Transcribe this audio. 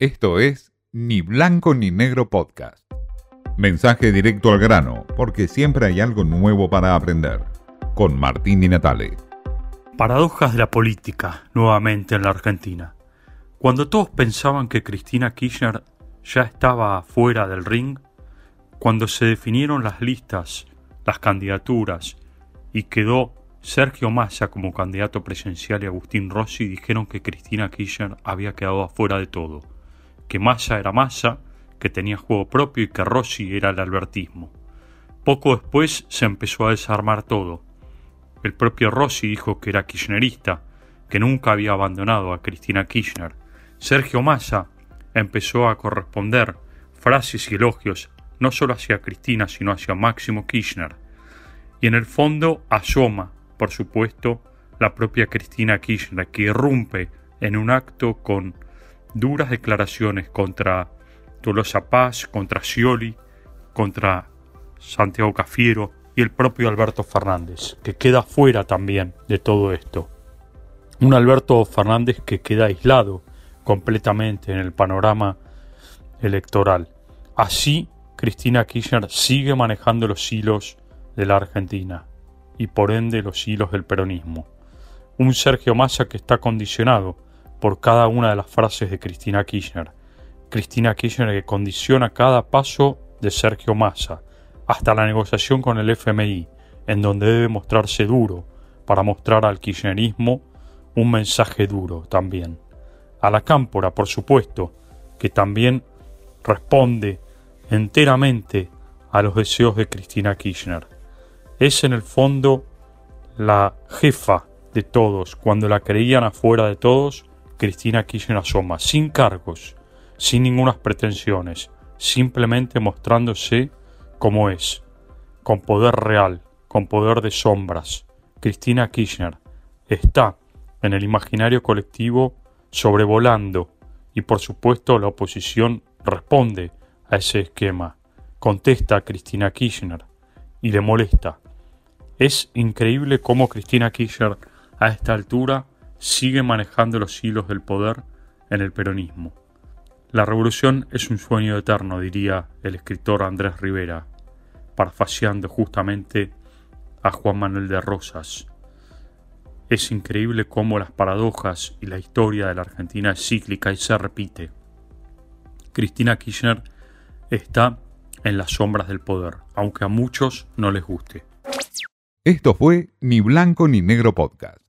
Esto es Ni Blanco ni Negro Podcast. Mensaje directo al grano, porque siempre hay algo nuevo para aprender. Con Martín Di Natale. Paradojas de la política, nuevamente en la Argentina. Cuando todos pensaban que Cristina Kirchner ya estaba fuera del ring, cuando se definieron las listas, las candidaturas, y quedó Sergio Massa como candidato presidencial y Agustín Rossi dijeron que Cristina Kirchner había quedado afuera de todo, que Massa era Massa, que tenía juego propio y que Rossi era el albertismo. Poco después se empezó a desarmar todo. El propio Rossi dijo que era kirchnerista, que nunca había abandonado a Cristina Kirchner. Sergio Massa empezó a corresponder frases y elogios no solo hacia Cristina, sino hacia Máximo Kirchner. Y en el fondo asoma por supuesto, la propia Cristina Kirchner, que irrumpe en un acto con duras declaraciones contra Tolosa Paz, contra Scioli, contra Santiago Cafiero y el propio Alberto Fernández, que queda fuera también de todo esto. Un Alberto Fernández que queda aislado completamente en el panorama electoral. Así, Cristina Kirchner sigue manejando los hilos de la Argentina y por ende los hilos del peronismo. Un Sergio Massa que está condicionado por cada una de las frases de Cristina Kirchner. Cristina Kirchner que condiciona cada paso de Sergio Massa, hasta la negociación con el FMI, en donde debe mostrarse duro para mostrar al kirchnerismo un mensaje duro también. A la cámpora, por supuesto, que también responde enteramente a los deseos de Cristina Kirchner es en el fondo la jefa de todos. Cuando la creían afuera de todos, Cristina Kirchner asoma, sin cargos, sin ninguna pretensiones, simplemente mostrándose como es, con poder real, con poder de sombras. Cristina Kirchner está en el imaginario colectivo sobrevolando y por supuesto la oposición responde a ese esquema, contesta a Cristina Kirchner y le molesta es increíble cómo Cristina Kirchner a esta altura sigue manejando los hilos del poder en el peronismo. La revolución es un sueño eterno, diría el escritor Andrés Rivera, parafraseando justamente a Juan Manuel de Rosas. Es increíble cómo las paradojas y la historia de la Argentina es cíclica y se repite. Cristina Kirchner está en las sombras del poder, aunque a muchos no les guste. Esto fue Ni Blanco ni Negro Podcast.